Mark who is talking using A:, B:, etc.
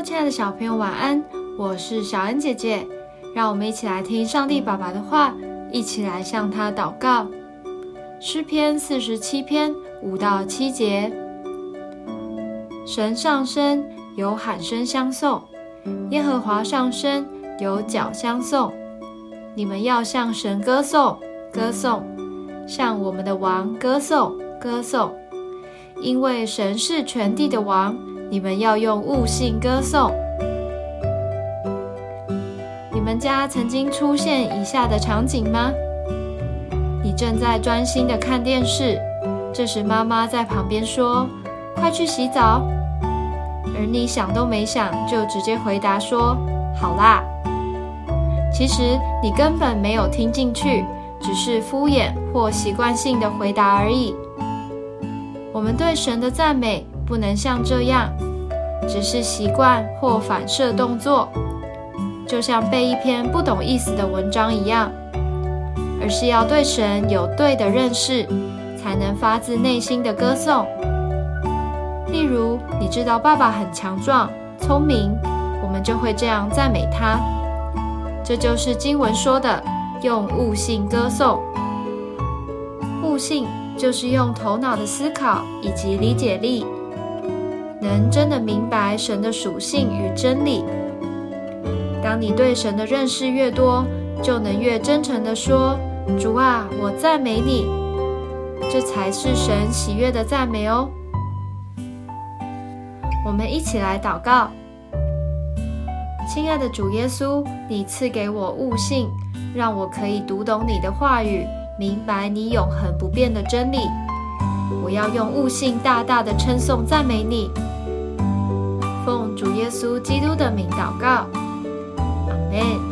A: 亲爱的小朋友，晚安！我是小恩姐姐，让我们一起来听上帝爸爸的话，一起来向他祷告。诗篇四十七篇五到七节：神上升，有喊声相送；耶和华上升，有脚相送。你们要向神歌颂，歌颂，向我们的王歌颂，歌颂，因为神是全地的王。你们要用悟性歌颂。你们家曾经出现以下的场景吗？你正在专心的看电视，这时妈妈在旁边说：“快去洗澡。”而你想都没想就直接回答说：“好啦。”其实你根本没有听进去，只是敷衍或习惯性的回答而已。我们对神的赞美。不能像这样，只是习惯或反射动作，就像背一篇不懂意思的文章一样，而是要对神有对的认识，才能发自内心的歌颂。例如，你知道爸爸很强壮、聪明，我们就会这样赞美他。这就是经文说的用悟性歌颂。悟性就是用头脑的思考以及理解力。能真的明白神的属性与真理。当你对神的认识越多，就能越真诚地说：“主啊，我赞美你。”这才是神喜悦的赞美哦。我们一起来祷告：亲爱的主耶稣，你赐给我悟性，让我可以读懂你的话语，明白你永恒不变的真理。我要用悟性大大的称颂赞美你。主耶稣基督的名祷告，阿门。